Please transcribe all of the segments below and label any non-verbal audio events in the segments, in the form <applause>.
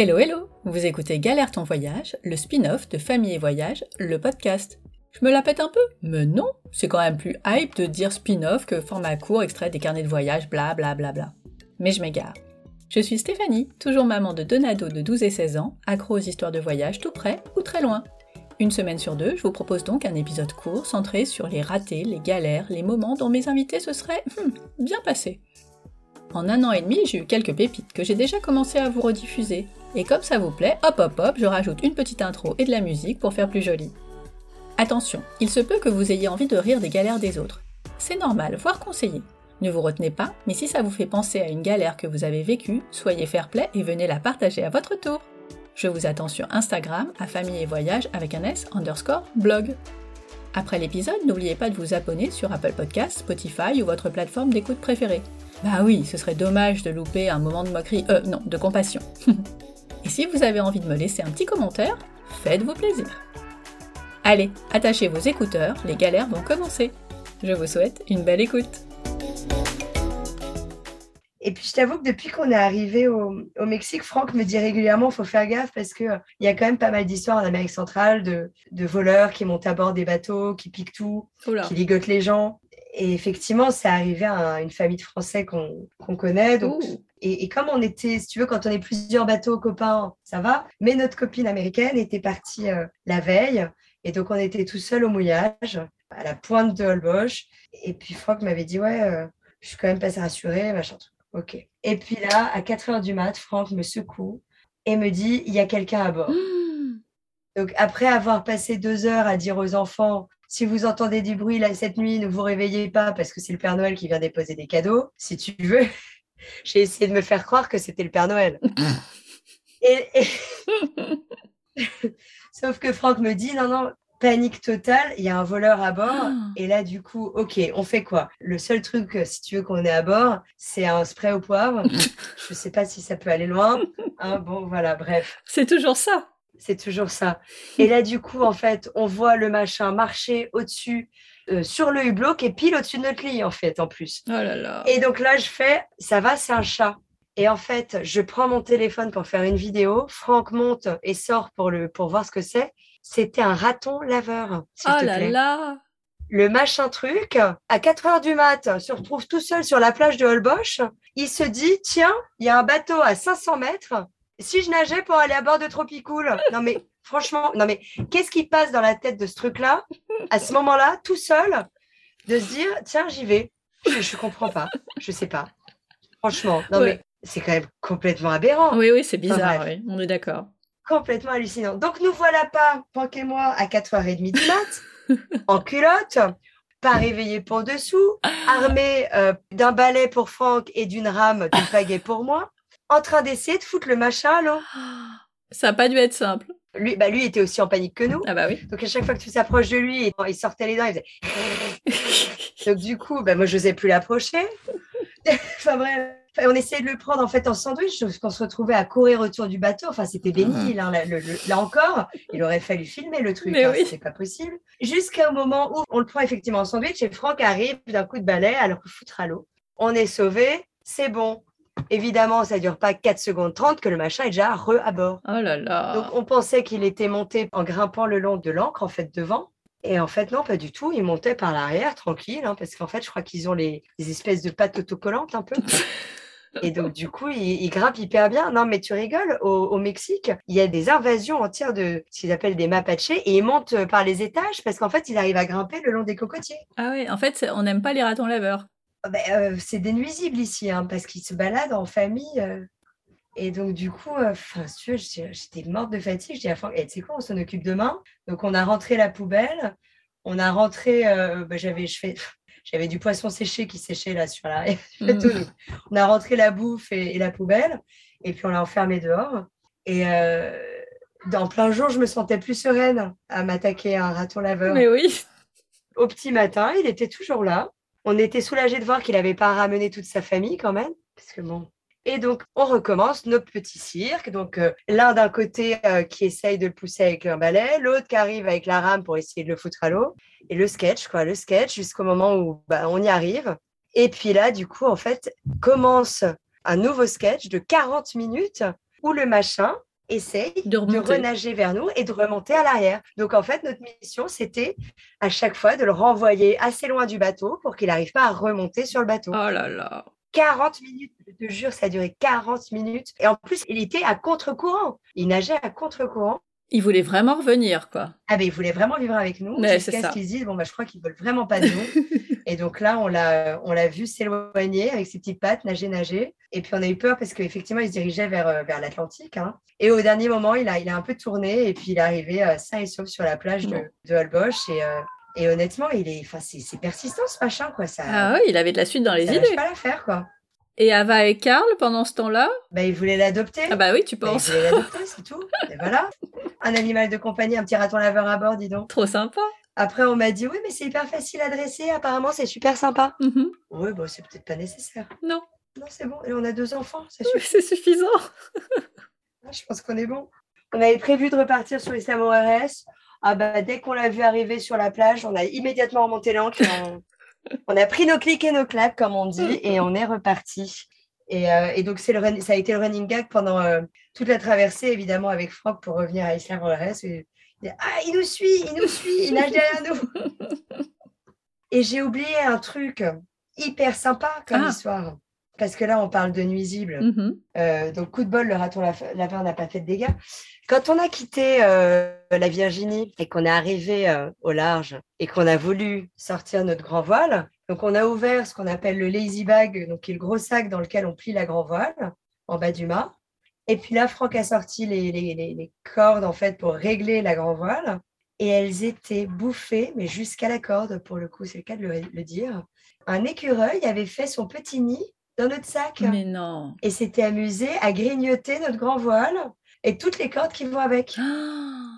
Hello hello Vous écoutez Galère ton voyage, le spin-off de Famille et Voyage, le podcast. Je me la pète un peu Mais non C'est quand même plus hype de dire spin-off que format court extrait des carnets de voyage, bla bla bla bla. Mais je m'égare. Je suis Stéphanie, toujours maman de deux nados de 12 et 16 ans, accro aux histoires de voyage tout près ou très loin. Une semaine sur deux, je vous propose donc un épisode court centré sur les ratés, les galères, les moments dont mes invités se seraient hmm, bien passés. En un an et demi, j'ai eu quelques pépites que j'ai déjà commencé à vous rediffuser. Et comme ça vous plaît, hop hop hop, je rajoute une petite intro et de la musique pour faire plus joli. Attention, il se peut que vous ayez envie de rire des galères des autres. C'est normal, voire conseillé. Ne vous retenez pas, mais si ça vous fait penser à une galère que vous avez vécue, soyez fair play et venez la partager à votre tour. Je vous attends sur Instagram à famille et voyage avec un S underscore blog. Après l'épisode, n'oubliez pas de vous abonner sur Apple Podcasts, Spotify ou votre plateforme d'écoute préférée. Bah oui, ce serait dommage de louper un moment de moquerie, euh non, de compassion. <laughs> Et si vous avez envie de me laisser un petit commentaire, faites-vous plaisir. Allez, attachez vos écouteurs, les galères vont commencer. Je vous souhaite une belle écoute. Et puis, je t'avoue que depuis qu'on est arrivé au, Mexique, Franck me dit régulièrement, il faut faire gaffe parce qu'il y a quand même pas mal d'histoires en Amérique centrale de, voleurs qui montent à bord des bateaux, qui piquent tout, qui ligotent les gens. Et effectivement, c'est arrivé à une famille de Français qu'on connaît. Donc, et, comme on était, si tu veux, quand on est plusieurs bateaux copains, ça va. Mais notre copine américaine était partie euh, la veille. Et donc, on était tout seul au mouillage, à la pointe de Holbosch. Et puis, Franck m'avait dit, ouais, euh, je suis quand même pas assez rassurée, machin Ok. Et puis là, à 4 heures du mat, Franck me secoue et me dit, il y a quelqu'un à bord. <gasps> Donc, après avoir passé deux heures à dire aux enfants, si vous entendez du bruit là, cette nuit, ne vous réveillez pas parce que c'est le Père Noël qui vient déposer des cadeaux. Si tu veux, j'ai essayé de me faire croire que c'était le Père Noël. <laughs> <laughs> Sauf que Franck me dit non, non, panique totale, il y a un voleur à bord. Ah. Et là, du coup, ok, on fait quoi? Le seul truc, si tu veux qu'on est à bord, c'est un spray au poivre. <laughs> Je ne sais pas si ça peut aller loin. Hein, bon, voilà, bref. C'est toujours ça. C'est toujours ça. Et là, du coup, en fait, on voit le machin marcher au-dessus, euh, sur le hublot, qui est pile au-dessus de notre lit, en fait, en plus. Oh là là. Et donc là, je fais, ça va, c'est un chat. Et en fait, je prends mon téléphone pour faire une vidéo. Franck monte et sort pour, le, pour voir ce que c'est. C'était un raton laveur. Oh là là le machin truc, à 4 heures du mat, se retrouve tout seul sur la plage de Holbox. Il se dit, tiens, il y a un bateau à 500 mètres si je nageais pour aller à bord de Tropicool, non mais franchement, non mais qu'est-ce qui passe dans la tête de ce truc-là, à ce moment-là, tout seul, de se dire, tiens, j'y vais. Je ne comprends pas, je sais pas. Franchement, non mais c'est quand même complètement aberrant. Oui, oui, c'est bizarre, oui, on est d'accord. Complètement hallucinant. Donc nous voilà pas, Franck et moi, à 4h30 du mat, <laughs> en culotte, pas réveillé pour dessous, armé euh, d'un balai pour Franck et d'une rame, d'une pagaie pour moi en train d'essayer de foutre le machin là. Ça n'a pas dû être simple. Lui, bah lui était aussi en panique que nous. Ah bah oui. Donc à chaque fois que tu s'approches de lui, il sortait les dents, il faisait. Donc du coup, bah, moi je n'osais plus l'approcher. <laughs> enfin bref, on essayait de le prendre en fait en sandwich, qu'on se retrouvait à courir autour du bateau. Enfin c'était béni. Hein, là, encore, il aurait fallu filmer le truc. Hein, C'est pas possible. Jusqu'au moment où on le prend effectivement en sandwich et Franck arrive d'un coup de balai à le foutre à l'eau. On est sauvé, c'est bon. Évidemment, ça ne dure pas 4 secondes 30 que le machin est déjà re à bord. Oh là là. Donc, on pensait qu'il était monté en grimpant le long de l'ancre, en fait, devant. Et en fait, non, pas du tout. Il montait par l'arrière, tranquille, hein, parce qu'en fait, je crois qu'ils ont les, espèces de pattes autocollantes un peu. <laughs> Et donc, du coup, il, grimpe hyper bien. Non, mais tu rigoles, au, Mexique, il y a des invasions entières de ce qu'ils appellent des mapaches et ils montent par les étages parce qu'en fait, ils arrivent à grimper le long des cocotiers. Ah oui, en fait, on n'aime pas les ratons laveurs. Ah ben, euh, c'est des nuisibles ici, hein, parce qu'ils se baladent en famille. Euh. et donc, du coup, euh, j'étais morte de fatigue. Je dis à Franck, eh, tu sais quoi, on s'en occupe demain. Donc, on a rentré la poubelle. On a rentré, bah, j'avais, j'avais du poisson séché qui séchait là sur la. <laughs> Mmh. On a rentré la bouffe et, la poubelle. Et puis, on l'a enfermé dehors. Et dans plein jour, je me sentais plus sereine à m'attaquer à un raton laveur. Mais oui. Au petit matin, il était toujours là on était soulagés de voir qu'il n'avait pas ramené toute sa famille quand même. Parce que bon. Et donc, on recommence notre petit cirque. Donc, euh, l'un d'un côté euh, qui essaye de le pousser avec un balai, l'autre qui arrive avec la rame pour essayer de le foutre à l'eau. Et le sketch, quoi, le sketch jusqu'au moment où bah, on y arrive. Et puis là, du coup, en fait, commence un nouveau sketch de 40 minutes où le machin essaye de, renager vers nous et de remonter à l'arrière. Donc en fait, notre mission, c'était à chaque fois de le renvoyer assez loin du bateau pour qu'il n'arrive pas à remonter sur le bateau. Oh là là 40 minutes, je te jure, ça a duré 40 minutes. Et en plus, il était à contre-courant. Il nageait à contre-courant. Il voulait vraiment revenir, quoi. Ah ben, il voulait vraiment vivre avec nous. Jusqu'à ce qu'ils disent, bon, bah, je crois qu'ils veulent vraiment pas de nous. <laughs> et donc là, on l'a, on l'a vu s'éloigner avec ses petites pattes, nager, nager. Et puis, on a eu peur parce qu'effectivement, il se dirigeait vers, euh, vers l'Atlantique. Hein. Et au dernier moment, il a, il a un peu tourné et puis il est arrivé euh, sain et sauf sur la plage de, de Holbox. Et, euh, et honnêtement, il est, enfin, c'est, persistant ce machin, quoi. Ça, ah oui, il avait de la suite dans les ça idées. pas la faire, quoi. Et Ava et Karl, pendant ce temps-là? Bah, Ils voulaient l'adopter. Ah bah oui, tu penses. ils voulaient l'adopter, <laughs> c'est tout. Et voilà. Un animal de compagnie, un petit raton laveur à bord, dis donc. Trop sympa. Après, on m'a dit, oui, mais c'est hyper facile à dresser. Apparemment, c'est super sympa. Mm-hmm. Oui, bon, c'est peut-être pas nécessaire. Non. Non, c'est bon. Et on a deux enfants, c'est suffisant. <laughs> Je pense qu'on est bon. On avait prévu de repartir sur l'Islam ORS. Ah bah, dès qu'on l'a vu arriver sur la plage, on a immédiatement remonté l'ancre. <laughs> on a pris nos clics et nos claques, comme on dit, et on est reparti. Et, euh, donc, c'est le ça a été le running gag pendant euh, toute la traversée, évidemment, avec Franck pour revenir à Isla Rollers. Ah, il nous suit, il nous suit, il nage derrière nous. et j'ai oublié un truc hyper sympa comme ah. histoire. Parce que là, on parle de nuisibles. Mm-hmm. Euh, donc, coup de bol, le raton laveur n'a pas fait de dégâts. Quand on a quitté la Virginie et qu'on est arrivé au large et qu'on a voulu sortir notre grand voile, donc, on a ouvert ce qu'on appelle le lazy bag, donc qui est le gros sac dans lequel on plie la grand voile en bas du mât. Et puis là, Franck a sorti les, cordes en fait pour régler la grand voile. Et elles étaient bouffées, mais jusqu'à la corde, pour le coup, c'est le cas de le, dire. Un écureuil avait fait son petit nid dans notre sac. Mais non. Et s'était amusé à grignoter notre grand voile et toutes les cordes qui vont avec. Ah.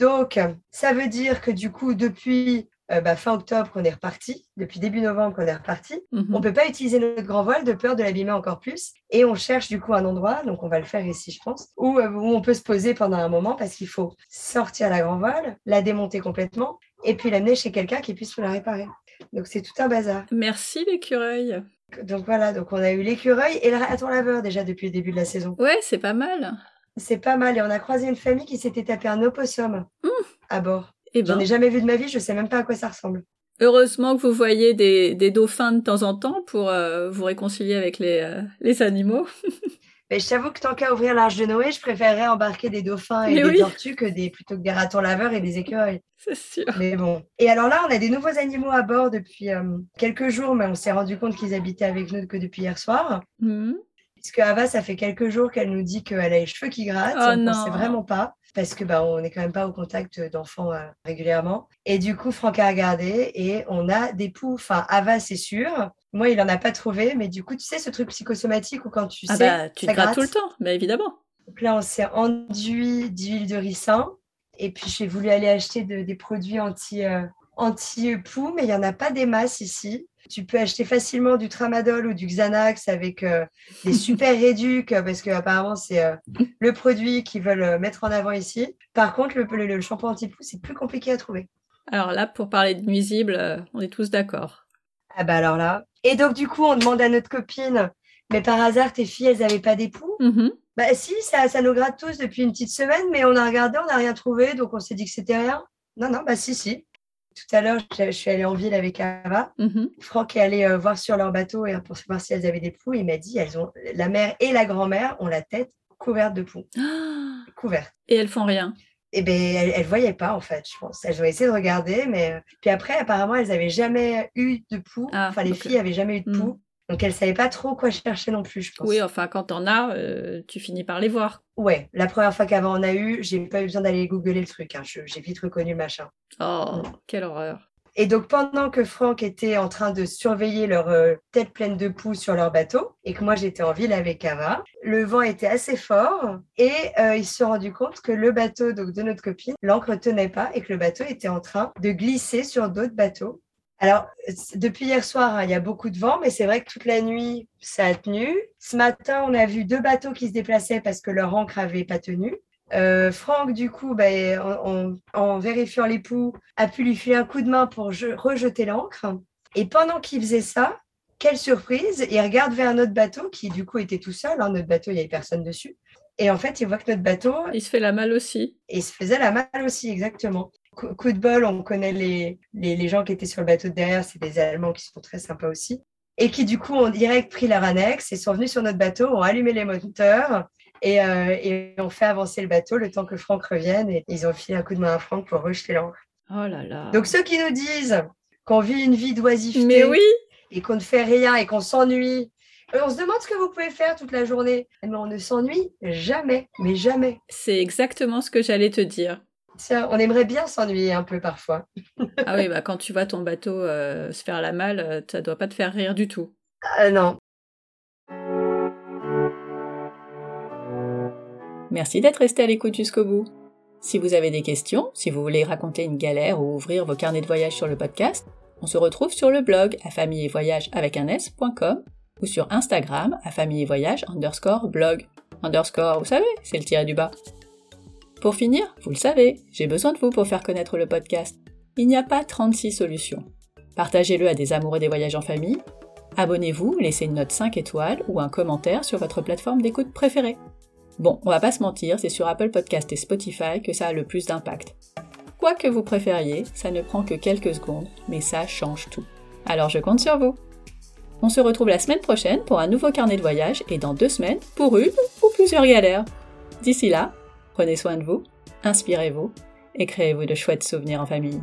Donc, ça veut dire que du coup, depuis euh, bah, fin octobre qu'on est reparti, depuis début novembre qu'on est reparti. Mhm. On ne peut pas utiliser notre grand voile de peur de l'abîmer encore plus. Et on cherche du coup un endroit, donc on va le faire ici, je pense, où, euh, où on peut se poser pendant un moment parce qu'il faut sortir la grand voile, la démonter complètement et puis l'amener chez quelqu'un qui puisse la réparer. Donc c'est tout un bazar. Merci l'écureuil. Donc voilà, donc on a eu l'écureuil et le raton laveur déjà depuis le début de la saison. Ouais, c'est pas mal. C'est pas mal. Et on a croisé une famille qui s'était tapé un opossum mmh. à bord. Eh J'en ai jamais vu de ma vie, je sais même pas à quoi ça ressemble. Heureusement que vous voyez des, dauphins de temps en temps pour euh, vous réconcilier avec les, euh, les animaux. <laughs> Mais je t'avoue que tant qu'à ouvrir l'arche de Noé, je préférerais embarquer des dauphins et des tortues que des, plutôt que des ratons laveurs et des écureuils. C'est sûr. Mais bon. Et alors là, on a des nouveaux animaux à bord depuis euh, quelques jours, mais on s'est rendu compte qu'ils habitaient avec nous que depuis hier soir. Mmh. Puisque Ava, ça fait quelques jours qu'elle nous dit qu'elle a les cheveux qui grattent. Oh on ne sait vraiment pas parce que bah, on n'est quand même pas au contact d'enfants euh, régulièrement. Et du coup, Franck a regardé et on a des poux. Enfin, Ava, c'est sûr. Moi, il n'en a pas trouvé, mais du coup, tu sais, ce truc psychosomatique où quand tu ah sais. Bah, tu te grattes tout le temps, mais évidemment. Donc là, on s'est enduit d'huile de ricin. Et puis, j'ai voulu aller acheter des produits anti, euh, anti-poux, mais il n'y en a pas des masses ici. Tu peux acheter facilement du tramadol ou du Xanax avec euh, des <laughs> super réducs parce que apparemment c'est euh, le produit qu'ils veulent euh, mettre en avant ici. Par contre, le, le, shampoing anti-poux, c'est plus compliqué à trouver. Alors là, pour parler de nuisibles, on est tous d'accord. Ah bah alors là. Et donc du coup, on demande à notre copine, mais par hasard, tes filles, elles n'avaient pas d'époux? Mm-hmm. Bah si, ça, ça nous gratte tous depuis une petite semaine, mais on a regardé, on n'a rien trouvé, donc on s'est dit que c'était rien. Non, non, bah si, si. Tout à l'heure, je suis allée en ville avec Ava. Mm-hmm. Franck est allé euh, voir sur leur bateau et pour savoir si elles avaient des poux. Il m'a dit elles ont la mère et la grand-mère ont la tête couverte de poux. couverte. Et elles font rien. Eh bien, elles, ne voyaient pas en fait, je pense. Elles ont essayé de regarder, mais euh, puis après, apparemment, elles n'avaient jamais eu de poux. Ah, enfin, les filles n'avaient jamais eu de poux. Mm. Donc elle savait pas trop quoi chercher non plus, je pense. Oui, enfin quand t'en as, euh, tu finis par les voir. Ouais, la première fois qu'avant on a eu, j'ai pas eu besoin d'aller googler le truc. Hein. J'ai vite reconnu le machin. Oh, mm. quelle horreur. Et donc, pendant que Franck était en train de surveiller leur euh, tête pleine de poux sur leur bateau, et que moi j'étais en ville avec Ava, le vent était assez fort, et euh, ils se sont rendus compte que le bateau donc, de notre copine, l'encre tenait pas, et que le bateau était en train de glisser sur d'autres bateaux. Alors, depuis hier soir, hein, il y a beaucoup de vent, mais c'est vrai que toute la nuit, ça a tenu. Ce matin, on a vu deux bateaux qui se déplaçaient parce que leur ancre n'avait pas tenu. Euh, Franck, du coup, ben, en, vérifiant les poux, a pu lui filer un coup de main pour rejeter l'encre. Et pendant qu'il faisait ça, quelle surprise, il regarde vers notre bateau qui, du coup, était tout seul. Hein, notre bateau, il n'y avait personne dessus. Et en fait, il voit que notre bateau. Il se fait la malle aussi. Il se faisait la malle aussi, exactement. Coup de bol, on connaît les, les, gens qui étaient sur le bateau de derrière, c'est des Allemands qui sont très sympas aussi. Et qui, du coup, ont direct pris leur annexe et sont venus sur notre bateau, ont allumé les moteurs et, euh, et ont fait avancer le bateau le temps que Franck revienne. Et ils ont filé un coup de main à Franck pour rejeter l'encre. Oh là là. Donc, ceux qui nous disent qu'on vit une vie d'oisiveté. Mais oui et qu'on ne fait rien et qu'on s'ennuie. On se demande ce que vous pouvez faire toute la journée. Mais on ne s'ennuie jamais, mais jamais. C'est exactement ce que j'allais te dire. Tiens, on aimerait bien s'ennuyer un peu parfois. ah oui, bah quand tu vois ton bateau euh, se faire la malle, euh, ça doit pas te faire rire du tout. Ah non. Merci d'être resté à l'écoute jusqu'au bout. Si vous avez des questions, si vous voulez raconter une galère ou ouvrir vos carnets de voyage sur le podcast, on se retrouve sur le blog à famille et voyage avec un s.com ou sur Instagram à famille et voyage underscore blog. Underscore, vous savez, c'est le tiré du bas. Pour finir, vous le savez, j'ai besoin de vous pour faire connaître le podcast. Il n'y a pas 36 solutions. Partagez-le à des amoureux des voyages en famille. Abonnez-vous, laissez une note 5 étoiles ou un commentaire sur votre plateforme d'écoute préférée. Bon, on va pas se mentir, c'est sur Apple Podcast et Spotify que ça a le plus d'impact. Quoi que vous préfériez, ça ne prend que quelques secondes, mais ça change tout. Alors je compte sur vous. On se retrouve la semaine prochaine pour un nouveau carnet de voyage et dans deux semaines pour une ou plusieurs galères. D'ici là, prenez soin de vous, inspirez-vous et créez-vous de chouettes souvenirs en famille.